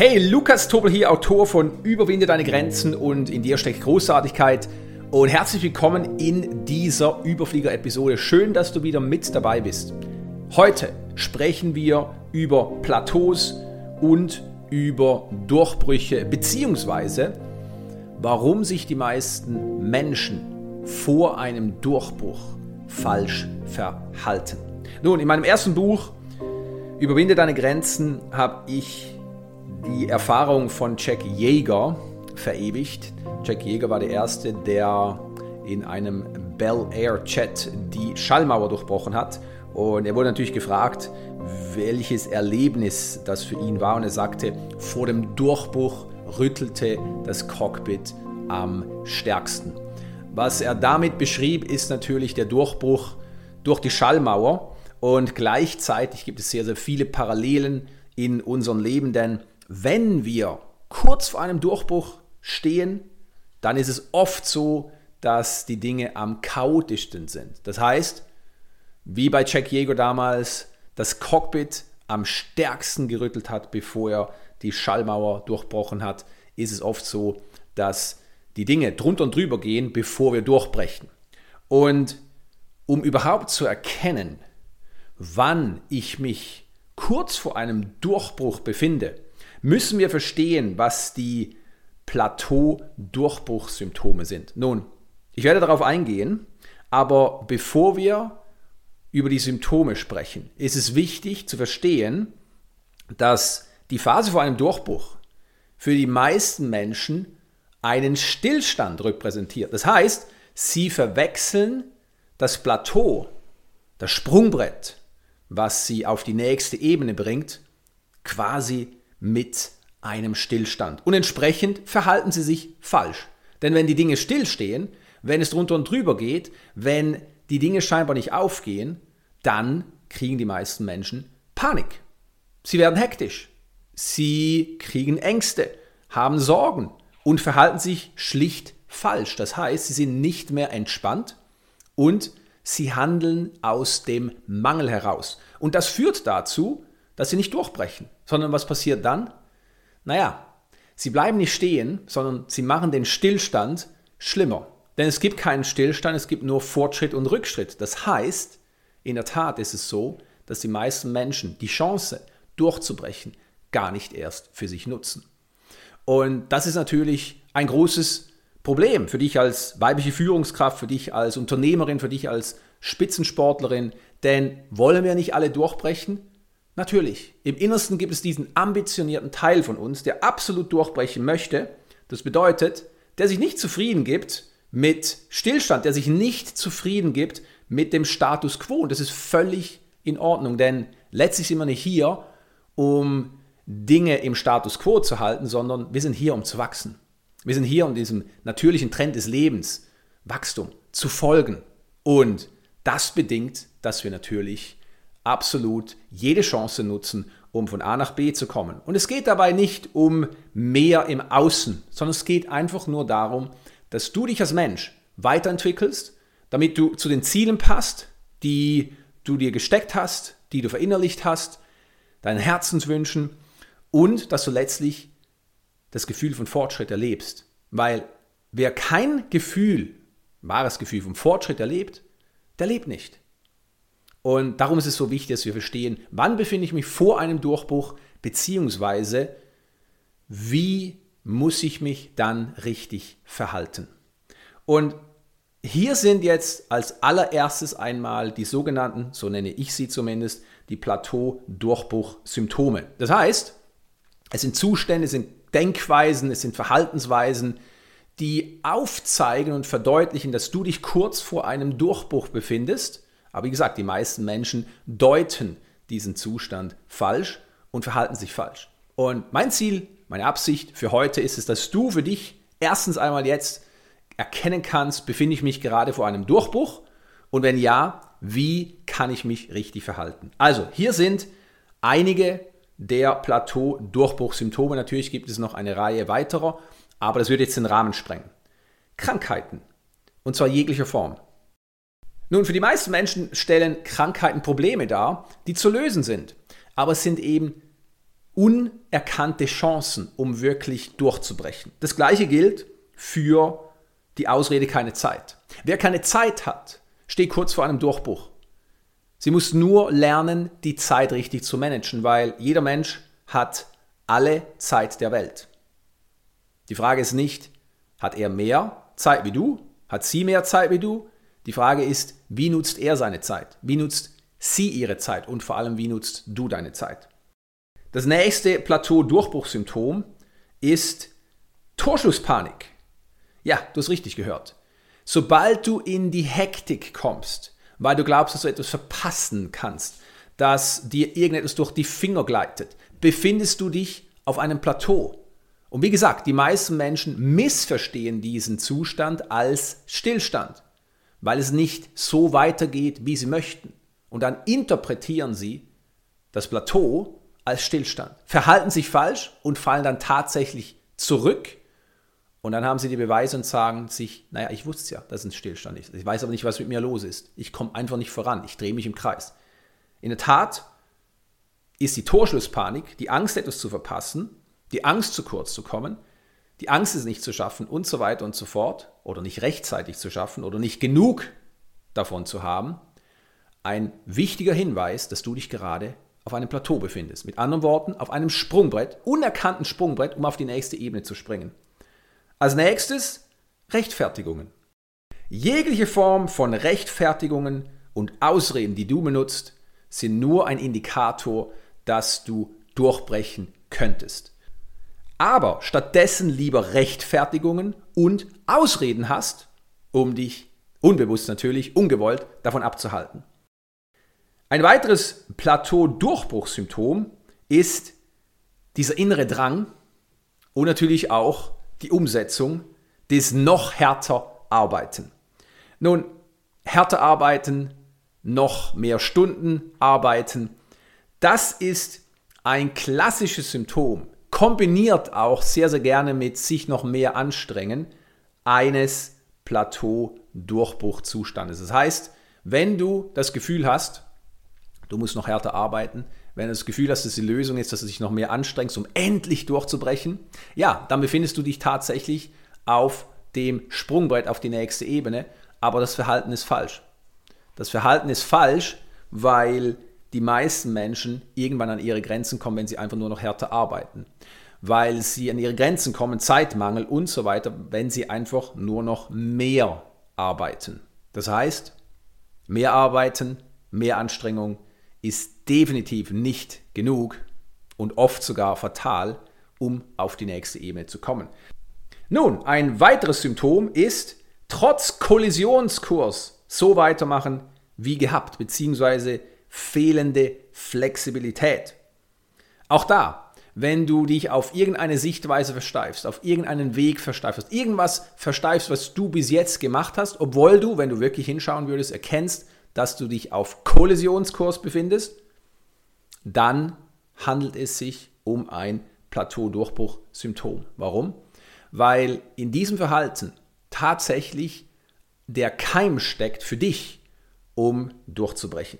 Hey, Lukas Tobel hier, Autor von Überwinde deine Grenzen und in dir steckt Großartigkeit. Und herzlich willkommen in dieser Überflieger-Episode. Schön, dass du wieder mit dabei bist. Heute sprechen wir über Plateaus und über Durchbrüche, beziehungsweise warum sich die meisten Menschen vor einem Durchbruch falsch verhalten. Nun, in meinem ersten Buch Überwinde deine Grenzen habe ich die Erfahrung von Jack Yeager verewigt. Jack Yeager war der Erste, der in einem Bel Air Chat die Schallmauer durchbrochen hat. Und er wurde natürlich gefragt, welches Erlebnis das für ihn war. Und er sagte, vor dem Durchbruch rüttelte das Cockpit am stärksten. Was er damit beschrieb, ist natürlich der Durchbruch durch die Schallmauer. Und gleichzeitig gibt es sehr, sehr viele Parallelen in unserem Leben, denn wenn wir kurz vor einem Durchbruch stehen, dann ist es oft so, dass die Dinge am chaotischsten sind. Das heißt, wie bei Jack Yeager damals, das Cockpit am stärksten gerüttelt hat, bevor er die Schallmauer durchbrochen hat, ist es oft so, dass die Dinge drunter und drüber gehen, bevor wir durchbrechen. Und um überhaupt zu erkennen, wann ich mich kurz vor einem Durchbruch befinde, müssen wir verstehen, was die Plateau-Durchbruchssymptome sind. Nun, ich werde darauf eingehen, aber bevor wir über die Symptome sprechen, ist es wichtig zu verstehen, dass die Phase vor einem Durchbruch für die meisten Menschen einen Stillstand repräsentiert. Das heißt, sie verwechseln das Plateau, das Sprungbrett, was sie auf die nächste Ebene bringt, quasi mit einem Stillstand. Und entsprechend verhalten sie sich falsch. Denn wenn die Dinge stillstehen, wenn es drunter und drüber geht, wenn die Dinge scheinbar nicht aufgehen, dann kriegen die meisten Menschen Panik. Sie werden hektisch. Sie kriegen Ängste, haben Sorgen und verhalten sich schlicht falsch. Das heißt, sie sind nicht mehr entspannt und sie handeln aus dem Mangel heraus. Und das führt dazu, dass sie nicht durchbrechen, sondern was passiert dann? Naja, sie bleiben nicht stehen, sondern sie machen den Stillstand schlimmer. Denn es gibt keinen Stillstand, es gibt nur Fortschritt und Rückschritt. Das heißt, in der Tat ist es so, dass die meisten Menschen die Chance durchzubrechen gar nicht erst für sich nutzen. Und das ist natürlich ein großes Problem für dich als weibliche Führungskraft, für dich als Unternehmerin, für dich als Spitzensportlerin. Denn wollen wir nicht alle durchbrechen? Natürlich, im Innersten gibt es diesen ambitionierten Teil von uns, der absolut durchbrechen möchte. Das bedeutet, der sich nicht zufrieden gibt mit Stillstand, der sich nicht zufrieden gibt mit dem Status quo. Und das ist völlig in Ordnung, denn letztlich sind wir nicht hier, um Dinge im Status quo zu halten, sondern wir sind hier, um zu wachsen. Wir sind hier, um diesem natürlichen Trend des Lebens, Wachstum, zu folgen. Und das bedingt, dass wir natürlich absolut jede Chance nutzen, um von A nach B zu kommen. Und es geht dabei nicht um mehr im Außen, sondern es geht einfach nur darum, dass du dich als Mensch weiterentwickelst, damit du zu den Zielen passt, die du dir gesteckt hast, die du verinnerlicht hast, deinen Herzenswünschen und dass du letztlich das Gefühl von Fortschritt erlebst. Weil wer kein Gefühl, wahres Gefühl vom Fortschritt erlebt, der lebt nicht. Und darum ist es so wichtig, dass wir verstehen, wann befinde ich mich vor einem Durchbruch, beziehungsweise wie muss ich mich dann richtig verhalten. Und hier sind jetzt als allererstes einmal die sogenannten, so nenne ich sie zumindest, die Plateau-Durchbruch-Symptome. Das heißt, es sind Zustände, es sind Denkweisen, es sind Verhaltensweisen, die aufzeigen und verdeutlichen, dass du dich kurz vor einem Durchbruch befindest aber wie gesagt, die meisten Menschen deuten diesen Zustand falsch und verhalten sich falsch. Und mein Ziel, meine Absicht für heute ist es, dass du für dich erstens einmal jetzt erkennen kannst, befinde ich mich gerade vor einem Durchbruch und wenn ja, wie kann ich mich richtig verhalten? Also, hier sind einige der Plateau-Durchbruchsymptome. Natürlich gibt es noch eine Reihe weiterer, aber das würde jetzt den Rahmen sprengen. Krankheiten, und zwar jeglicher Form. Nun, für die meisten Menschen stellen Krankheiten Probleme dar, die zu lösen sind. Aber es sind eben unerkannte Chancen, um wirklich durchzubrechen. Das gleiche gilt für die Ausrede keine Zeit. Wer keine Zeit hat, steht kurz vor einem Durchbruch. Sie muss nur lernen, die Zeit richtig zu managen, weil jeder Mensch hat alle Zeit der Welt. Die Frage ist nicht, hat er mehr Zeit wie du? Hat sie mehr Zeit wie du? Die Frage ist, wie nutzt er seine Zeit? Wie nutzt sie ihre Zeit? Und vor allem, wie nutzt du deine Zeit? Das nächste Plateau-Durchbruchssymptom ist Torschusspanik. Ja, du hast richtig gehört. Sobald du in die Hektik kommst, weil du glaubst, dass du etwas verpassen kannst, dass dir irgendetwas durch die Finger gleitet, befindest du dich auf einem Plateau. Und wie gesagt, die meisten Menschen missverstehen diesen Zustand als Stillstand, weil es nicht so weitergeht, wie sie möchten. Und dann interpretieren sie das Plateau als Stillstand, verhalten sich falsch und fallen dann tatsächlich zurück. Und dann haben sie die Beweise und sagen sich, naja, ich wusste ja, dass es ein Stillstand ist. Ich weiß aber nicht, was mit mir los ist. Ich komme einfach nicht voran. Ich drehe mich im Kreis. In der Tat ist die Torschlusspanik, die Angst, etwas zu verpassen, die Angst, zu kurz zu kommen, die Angst, es nicht zu schaffen und so weiter und so fort, oder nicht rechtzeitig zu schaffen oder nicht genug davon zu haben, ein wichtiger Hinweis, dass du dich gerade auf einem Plateau befindest. Mit anderen Worten, auf einem Sprungbrett, unerkannten Sprungbrett, um auf die nächste Ebene zu springen. Als nächstes Rechtfertigungen. Jegliche Form von Rechtfertigungen und Ausreden, die du benutzt, sind nur ein Indikator, dass du durchbrechen könntest. Aber stattdessen lieber Rechtfertigungen und Ausreden hast, um dich unbewusst natürlich, ungewollt davon abzuhalten. Ein weiteres Plateau-Durchbruchssymptom ist dieser innere Drang und natürlich auch die Umsetzung des noch härter Arbeiten. Nun, härter arbeiten, noch mehr Stunden arbeiten, das ist ein klassisches Symptom, kombiniert auch sehr, sehr gerne mit sich noch mehr anstrengen, eines Plateau-Durchbruchzustandes. Das heißt, wenn du das Gefühl hast, du musst noch härter arbeiten. Wenn du das Gefühl hast, dass die Lösung ist, dass du dich noch mehr anstrengst, um endlich durchzubrechen, ja, dann befindest du dich tatsächlich auf dem Sprungbrett auf die nächste Ebene, aber das Verhalten ist falsch. Das Verhalten ist falsch, weil die meisten Menschen irgendwann an ihre Grenzen kommen, wenn sie einfach nur noch härter arbeiten. Weil sie an ihre Grenzen kommen, Zeitmangel und so weiter, wenn sie einfach nur noch mehr arbeiten. Das heißt, mehr arbeiten, mehr Anstrengung, ist definitiv nicht genug und oft sogar fatal, um auf die nächste Ebene zu kommen. Nun, ein weiteres Symptom ist, trotz Kollisionskurs so weitermachen wie gehabt, beziehungsweise fehlende Flexibilität. Auch da, wenn du dich auf irgendeine Sichtweise versteifst, auf irgendeinen Weg versteifst, irgendwas versteifst, was du bis jetzt gemacht hast, obwohl du, wenn du wirklich hinschauen würdest, erkennst, dass du dich auf Kollisionskurs befindest, dann handelt es sich um ein Plateau-Durchbruch-Symptom. Warum? Weil in diesem Verhalten tatsächlich der Keim steckt für dich, um durchzubrechen.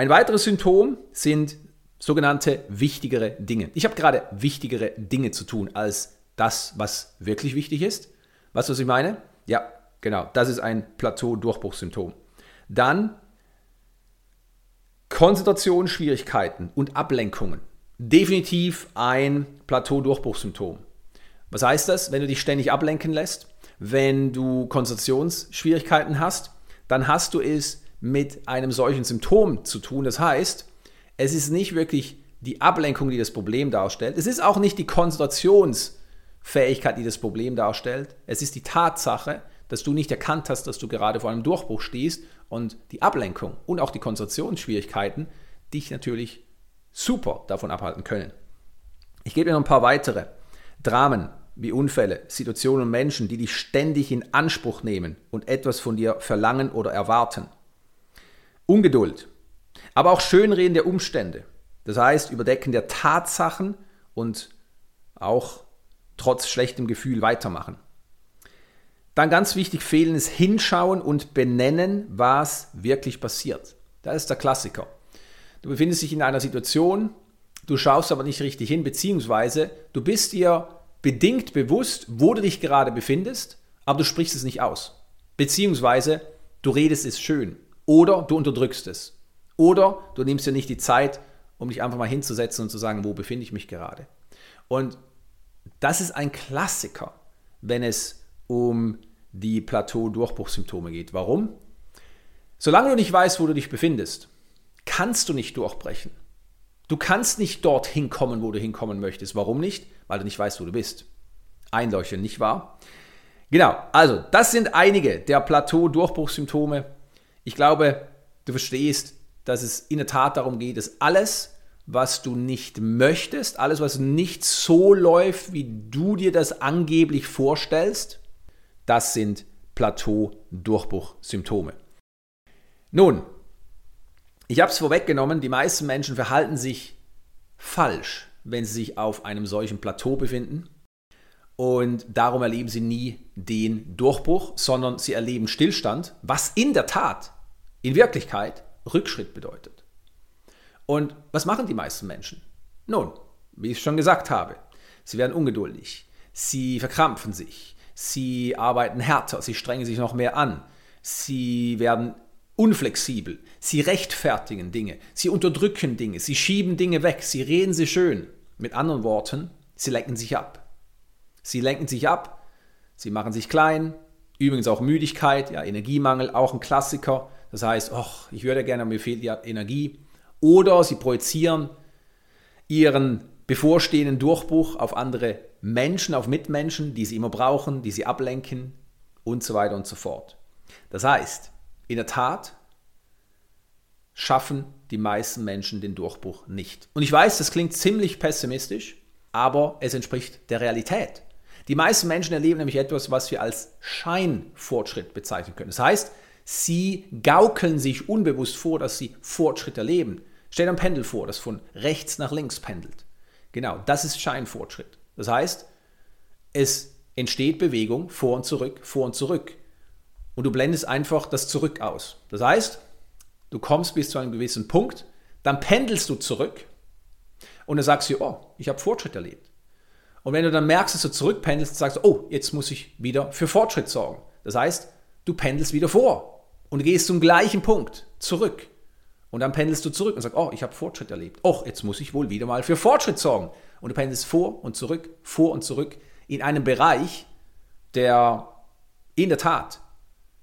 Ein weiteres Symptom sind sogenannte wichtigere Dinge. Ich habe gerade wichtigere Dinge zu tun als das, was wirklich wichtig ist. Weißt du, was ich meine? Ja, genau. Das ist ein Plateau-Durchbruchssymptom. Dann Konzentrationsschwierigkeiten und Ablenkungen. Definitiv ein Plateau-Durchbruchssymptom. Was heißt das? Wenn du dich ständig ablenken lässt, wenn du Konzentrationsschwierigkeiten hast, dann hast du es mit einem solchen Symptom zu tun. Das heißt, es ist nicht wirklich die Ablenkung, die das Problem darstellt. Es ist auch nicht die Konzentrationsfähigkeit, die das Problem darstellt. Es ist die Tatsache, dass du nicht erkannt hast, dass du gerade vor einem Durchbruch stehst und die Ablenkung und auch die Konzentrationsschwierigkeiten dich natürlich super davon abhalten können. Ich gebe dir noch ein paar weitere Dramen wie Unfälle, Situationen und Menschen, die dich ständig in Anspruch nehmen und etwas von dir verlangen oder erwarten. Ungeduld, aber auch Schönreden der Umstände, das heißt Überdecken der Tatsachen und auch trotz schlechtem Gefühl weitermachen. Dann ganz wichtig, fehlendes Hinschauen und Benennen, was wirklich passiert. Das ist der Klassiker. Du befindest dich in einer Situation, du schaust aber nicht richtig hin, beziehungsweise du bist dir bedingt bewusst, wo du dich gerade befindest, aber du sprichst es nicht aus. Beziehungsweise du redest es schön oder du unterdrückst es. Oder du nimmst dir nicht die Zeit, um dich einfach mal hinzusetzen und zu sagen, wo befinde ich mich gerade. Und das ist ein Klassiker, wenn es um die Plateau-Durchbruchssymptome geht. Warum? Solange du nicht weißt, wo du dich befindest, kannst du nicht durchbrechen. Du kannst nicht dorthin kommen, wo du hinkommen möchtest. Warum nicht? Weil du nicht weißt, wo du bist. Einleuchten, nicht wahr? Genau, also das sind einige der Plateau-Durchbruchssymptome. Ich glaube, du verstehst, dass es in der Tat darum geht, dass alles, was du nicht möchtest, alles, was nicht so läuft, wie du dir das angeblich vorstellst, das sind Plateau-Durchbruchsymptome. Nun, ich habe es vorweggenommen, die meisten Menschen verhalten sich falsch, wenn sie sich auf einem solchen Plateau befinden. Und darum erleben sie nie den Durchbruch, sondern sie erleben Stillstand, was in der Tat, in Wirklichkeit Rückschritt bedeutet. Und was machen die meisten Menschen? Nun, wie ich schon gesagt habe, sie werden ungeduldig, sie verkrampfen sich, sie arbeiten härter, sie strengen sich noch mehr an, sie werden unflexibel, sie rechtfertigen Dinge, sie unterdrücken Dinge, sie schieben Dinge weg, sie reden sie schön. Mit anderen Worten, sie lenken sich ab. Sie lenken sich ab, sie machen sich klein, übrigens auch Müdigkeit, ja, Energiemangel, auch ein Klassiker. Das heißt, oh, ich würde gerne, mir fehlt ja Energie. Oder sie projizieren ihren bevorstehenden Durchbruch auf andere Menschen, auf Mitmenschen, die sie immer brauchen, die sie ablenken und so weiter und so fort. Das heißt, in der Tat schaffen die meisten Menschen den Durchbruch nicht. Und ich weiß, das klingt ziemlich pessimistisch, aber es entspricht der Realität. Die meisten Menschen erleben nämlich etwas, was wir als Scheinfortschritt bezeichnen können. Das heißt, sie gaukeln sich unbewusst vor, dass sie Fortschritt erleben. Stell dir ein Pendel vor, das von rechts nach links pendelt. Genau, das ist Scheinfortschritt. Das heißt, es entsteht Bewegung vor und zurück, vor und zurück. Und du blendest einfach das Zurück aus. Das heißt, du kommst bis zu einem gewissen Punkt, dann pendelst du zurück und dann sagst du, oh, ich habe Fortschritt erlebt. Und wenn du dann merkst, dass du zurückpendelst, sagst du, oh, jetzt muss ich wieder für Fortschritt sorgen. Das heißt, du pendelst wieder vor und gehst zum gleichen Punkt zurück. Und dann pendelst du zurück und sagst, oh, ich habe Fortschritt erlebt. Oh, jetzt muss ich wohl wieder mal für Fortschritt sorgen. Und du pendelst vor und zurück, vor und zurück in einem Bereich, der in der Tat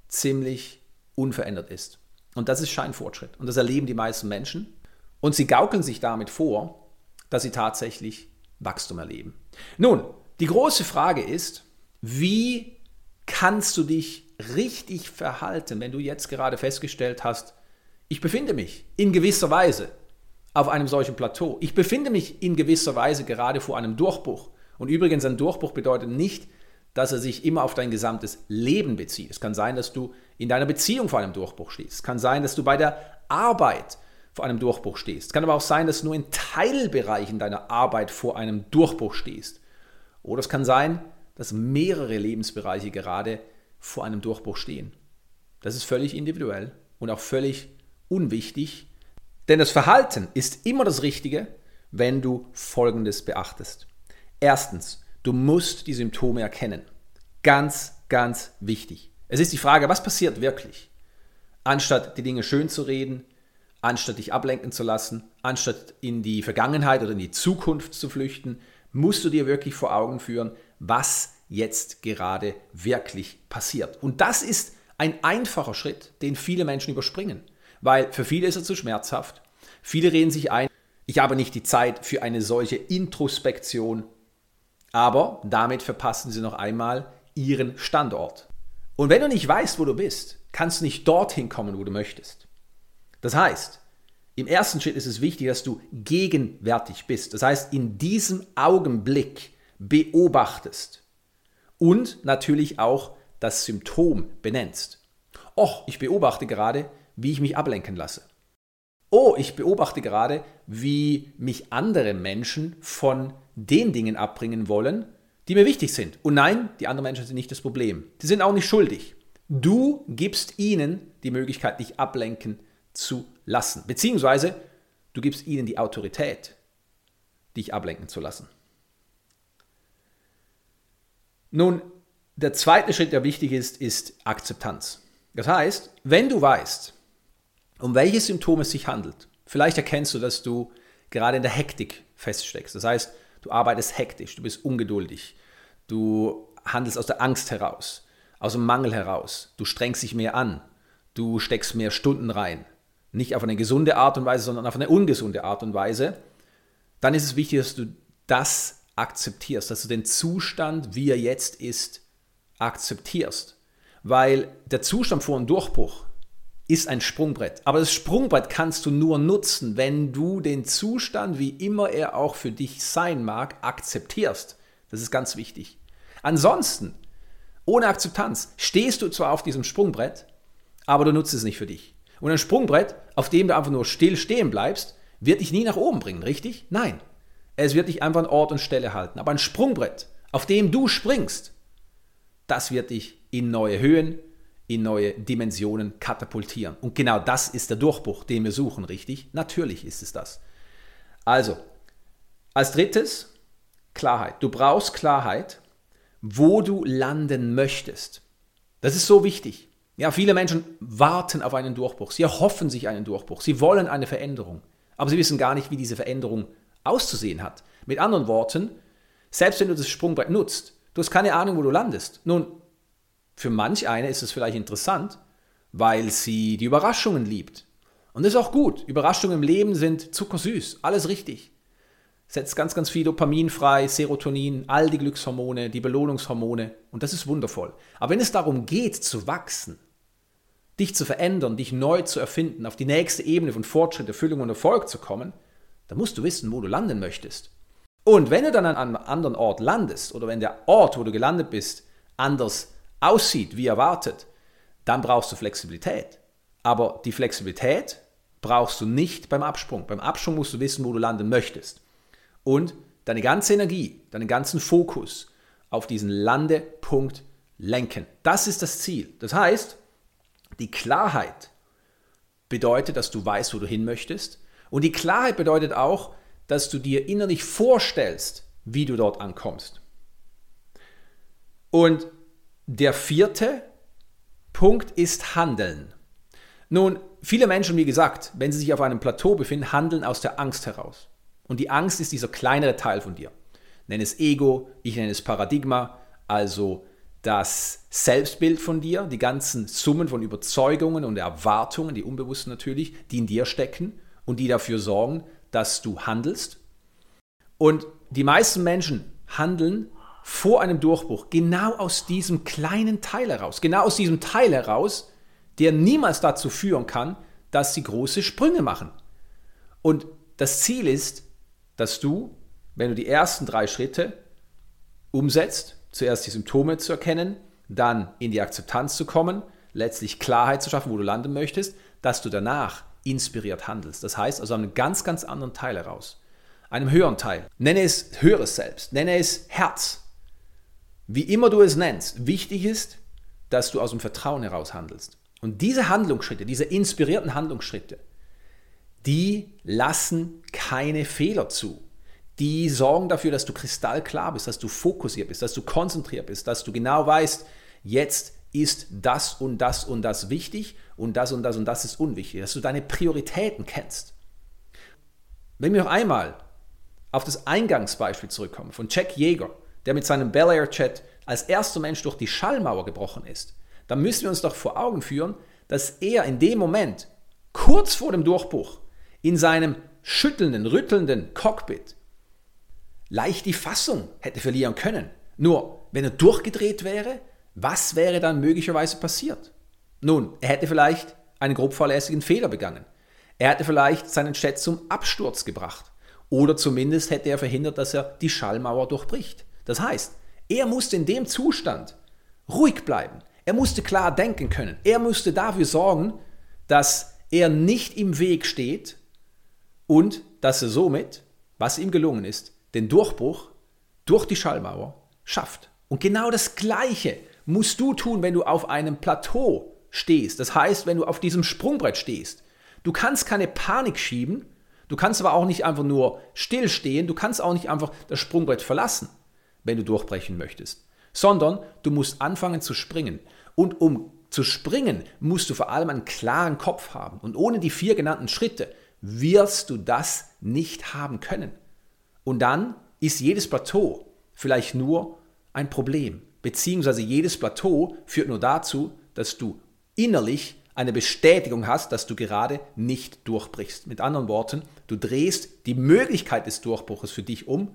ziemlich unverändert ist. Und das ist Scheinfortschritt. Und das erleben die meisten Menschen. Und sie gaukeln sich damit vor, dass sie tatsächlich Wachstum erleben. Nun, die große Frage ist, wie kannst du dich richtig verhalten, wenn du jetzt gerade festgestellt hast, ich befinde mich in gewisser Weise auf einem solchen Plateau. Ich befinde mich in gewisser Weise gerade vor einem Durchbruch. Und übrigens, ein Durchbruch bedeutet nicht, dass er sich immer auf dein gesamtes Leben bezieht. Es kann sein, dass du in deiner Beziehung vor einem Durchbruch stehst. Es kann sein, dass du bei der Arbeit vor einem Durchbruch stehst. Es kann aber auch sein, dass du nur in Teilbereichen deiner Arbeit vor einem Durchbruch stehst. Oder es kann sein, dass mehrere Lebensbereiche gerade vor einem Durchbruch stehen. Das ist völlig individuell und auch völlig unwichtig, denn das Verhalten ist immer das Richtige, wenn du Folgendes beachtest. Erstens, Du musst die Symptome erkennen. Ganz, ganz wichtig. Es ist die Frage, was passiert wirklich? Anstatt die Dinge schön zu reden, anstatt dich ablenken zu lassen, anstatt in die Vergangenheit oder in die Zukunft zu flüchten, musst du dir wirklich vor Augen führen, was jetzt gerade wirklich passiert. Und das ist ein einfacher Schritt, den viele Menschen überspringen, weil für viele ist er zu schmerzhaft. Viele reden sich ein, ich habe nicht die Zeit für eine solche Introspektion aber damit verpassen sie noch einmal ihren Standort. Und wenn du nicht weißt, wo du bist, kannst du nicht dorthin kommen, wo du möchtest. Das heißt, im ersten Schritt ist es wichtig, dass du gegenwärtig bist. Das heißt, in diesem Augenblick beobachtest und natürlich auch das Symptom benennst. Och, ich beobachte gerade, wie ich mich ablenken lasse. Oh, ich beobachte gerade, wie mich andere Menschen von den Dingen abbringen wollen, die mir wichtig sind. Und nein, die anderen Menschen sind nicht das Problem. Die sind auch nicht schuldig. Du gibst ihnen die Möglichkeit, dich ablenken zu lassen. Beziehungsweise du gibst ihnen die Autorität, dich ablenken zu lassen. Nun, der zweite Schritt, der wichtig ist, ist Akzeptanz. Das heißt, wenn du weißt, um welche Symptome es sich handelt, vielleicht erkennst du, dass du gerade in der Hektik feststeckst. Das heißt, du arbeitest hektisch, du bist ungeduldig, du handelst aus der Angst heraus, aus dem Mangel heraus, du strengst dich mehr an, du steckst mehr Stunden rein, nicht auf eine gesunde Art und Weise, sondern auf eine ungesunde Art und Weise, dann ist es wichtig, dass du das akzeptierst, dass du den Zustand, wie er jetzt ist, akzeptierst. Weil der Zustand vor einem Durchbruch ist ein Sprungbrett. Aber das Sprungbrett kannst du nur nutzen, wenn du den Zustand, wie immer er auch für dich sein mag, akzeptierst. Das ist ganz wichtig. Ansonsten, ohne Akzeptanz, stehst du zwar auf diesem Sprungbrett, aber du nutzt es nicht für dich. Und ein Sprungbrett, auf dem du einfach nur still stehen bleibst, wird dich nie nach oben bringen, richtig? Nein. Es wird dich einfach an Ort und Stelle halten. Aber ein Sprungbrett, auf dem du springst, das wird dich in neue Höhen, in neue Dimensionen katapultieren. Und genau das ist der Durchbruch, den wir suchen, richtig? Natürlich ist es das. Also, als drittes, Klarheit. Du brauchst Klarheit, wo du landen möchtest. Das ist so wichtig. Ja, viele Menschen warten auf einen Durchbruch. Sie erhoffen sich einen Durchbruch. Sie wollen eine Veränderung. Aber sie wissen gar nicht, wie diese Veränderung auszusehen hat. Mit anderen Worten, selbst wenn du das Sprungbrett nutzt, du hast keine Ahnung, wo du landest. Nun, für manch eine ist es vielleicht interessant, weil sie die Überraschungen liebt. Und das ist auch gut. Überraschungen im Leben sind zuckersüß, alles richtig. Setzt ganz, ganz viel Dopamin frei, Serotonin, all die Glückshormone, die Belohnungshormone und das ist wundervoll. Aber wenn es darum geht, zu wachsen, dich zu verändern, dich neu zu erfinden, auf die nächste Ebene von Fortschritt, Erfüllung und Erfolg zu kommen, dann musst du wissen, wo du landen möchtest. Und wenn du dann an einem anderen Ort landest oder wenn der Ort, wo du gelandet bist, anders aussieht wie erwartet, dann brauchst du Flexibilität. Aber die Flexibilität brauchst du nicht beim Absprung. Beim Absprung musst du wissen, wo du landen möchtest. Und deine ganze Energie, deinen ganzen Fokus auf diesen Landepunkt lenken. Das ist das Ziel. Das heißt, die Klarheit bedeutet, dass du weißt, wo du hin möchtest. Und die Klarheit bedeutet auch, dass du dir innerlich vorstellst, wie du dort ankommst. Und der vierte Punkt ist Handeln. Nun, viele Menschen, wie gesagt, wenn sie sich auf einem Plateau befinden, handeln aus der Angst heraus. Und die Angst ist dieser kleinere Teil von dir. Nenne es Ego, ich nenne es Paradigma, also das Selbstbild von dir, die ganzen Summen von Überzeugungen und Erwartungen, die unbewusst natürlich, die in dir stecken und die dafür sorgen, dass du handelst. Und die meisten Menschen handeln vor einem Durchbruch genau aus diesem kleinen Teil heraus, genau aus diesem Teil heraus, der niemals dazu führen kann, dass sie große Sprünge machen. Und das Ziel ist, dass du, wenn du die ersten drei Schritte umsetzt, zuerst die Symptome zu erkennen, dann in die Akzeptanz zu kommen, letztlich Klarheit zu schaffen, wo du landen möchtest, dass du danach inspiriert handelst. Das heißt also einen ganz, ganz anderen Teil heraus. Einem höheren Teil. Nenne es höheres Selbst, nenne es Herz, wie immer du es nennst, wichtig ist, dass du aus dem Vertrauen heraus handelst. Und diese Handlungsschritte, diese inspirierten Handlungsschritte, die lassen keine Fehler zu. Die sorgen dafür, dass du kristallklar bist, dass du fokussiert bist, dass du konzentriert bist, dass du genau weißt, jetzt ist das und das und das wichtig und das und das und das ist unwichtig, dass du deine Prioritäten kennst. Wenn wir noch einmal auf das Eingangsbeispiel zurückkommen von Jack Yeager, der mit seinem Bel Air Chat als erster Mensch durch die Schallmauer gebrochen ist, dann müssen wir uns doch vor Augen führen, dass er in dem Moment, kurz vor dem Durchbruch, in seinem schüttelnden, rüttelnden Cockpit leicht die Fassung hätte verlieren können. Nur, wenn er durchgedreht wäre, was wäre dann möglicherweise passiert? Nun, er hätte vielleicht einen grob fahrlässigen Fehler begangen. Er hätte vielleicht seinen Chat zum Absturz gebracht. Oder zumindest hätte er verhindert, dass er die Schallmauer durchbricht. Das heißt, er musste in dem Zustand ruhig bleiben. Er musste klar denken können. Er musste dafür sorgen, dass er nicht im Weg steht und dass er somit, was ihm gelungen ist, den Durchbruch durch die Schallmauer schafft. Und genau das Gleiche musst du tun, wenn du auf einem Plateau stehst. Das heißt, wenn du auf diesem Sprungbrett stehst. Du kannst keine Panik schieben, Du kannst aber auch nicht einfach nur stillstehen, du kannst auch nicht einfach das Sprungbrett verlassen, wenn du durchbrechen möchtest, sondern du musst anfangen zu springen. Und um zu springen, musst du vor allem einen klaren Kopf haben. Und ohne die vier genannten Schritte wirst du das nicht haben können. Und dann ist jedes Plateau vielleicht nur ein Problem, beziehungsweise jedes Plateau führt nur dazu, dass du innerlich eine Bestätigung hast, dass du gerade nicht durchbrichst. Mit anderen Worten, du drehst die Möglichkeit des Durchbruches für dich um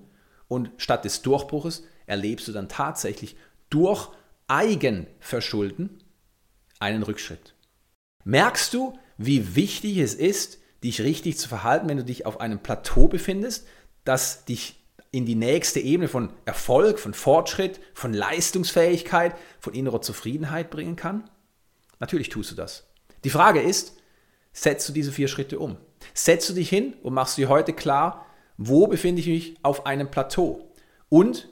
und statt des Durchbruches erlebst du dann tatsächlich durch Eigenverschulden einen Rückschritt. Merkst du, wie wichtig es ist, dich richtig zu verhalten, wenn du dich auf einem Plateau befindest, das dich in die nächste Ebene von Erfolg, von Fortschritt, von Leistungsfähigkeit, von innerer Zufriedenheit bringen kann? Natürlich tust du das. Die Frage ist, setzt du diese vier Schritte um? Setzt du dich hin und machst dir heute klar, wo befinde ich mich auf einem Plateau? Und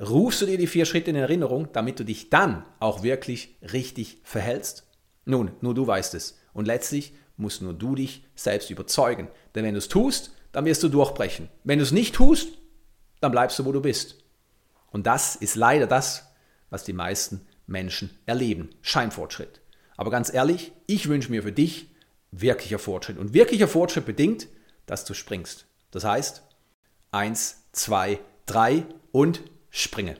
rufst du dir die vier Schritte in Erinnerung, damit du dich dann auch wirklich richtig verhältst? Nun, nur du weißt es. Und letztlich musst nur du dich selbst überzeugen. Denn wenn du es tust, dann wirst du durchbrechen. Wenn du es nicht tust, dann bleibst du, wo du bist. Und das ist leider das, was die meisten Menschen erleben. Scheinfortschritt. Aber ganz ehrlich, ich wünsche mir für dich wirklicher Fortschritt. Und wirklicher Fortschritt bedingt, dass du springst. Das heißt, eins, zwei, drei und springe.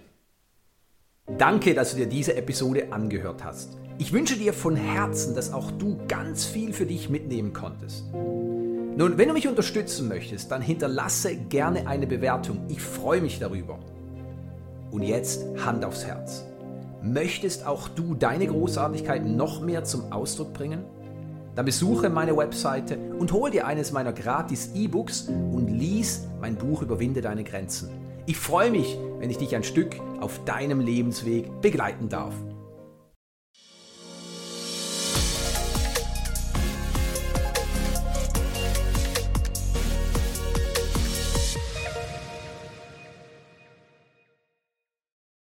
Danke, dass du dir diese Episode angehört hast. Ich wünsche dir von Herzen, dass auch du ganz viel für dich mitnehmen konntest. Nun, wenn du mich unterstützen möchtest, dann hinterlasse gerne eine Bewertung. Ich freue mich darüber. Und jetzt Hand aufs Herz. Möchtest auch du deine Großartigkeit noch mehr zum Ausdruck bringen? Dann besuche meine Webseite und hol dir eines meiner gratis E-Books und lies mein Buch Überwinde deine Grenzen. Ich freue mich, wenn ich dich ein Stück auf deinem Lebensweg begleiten darf.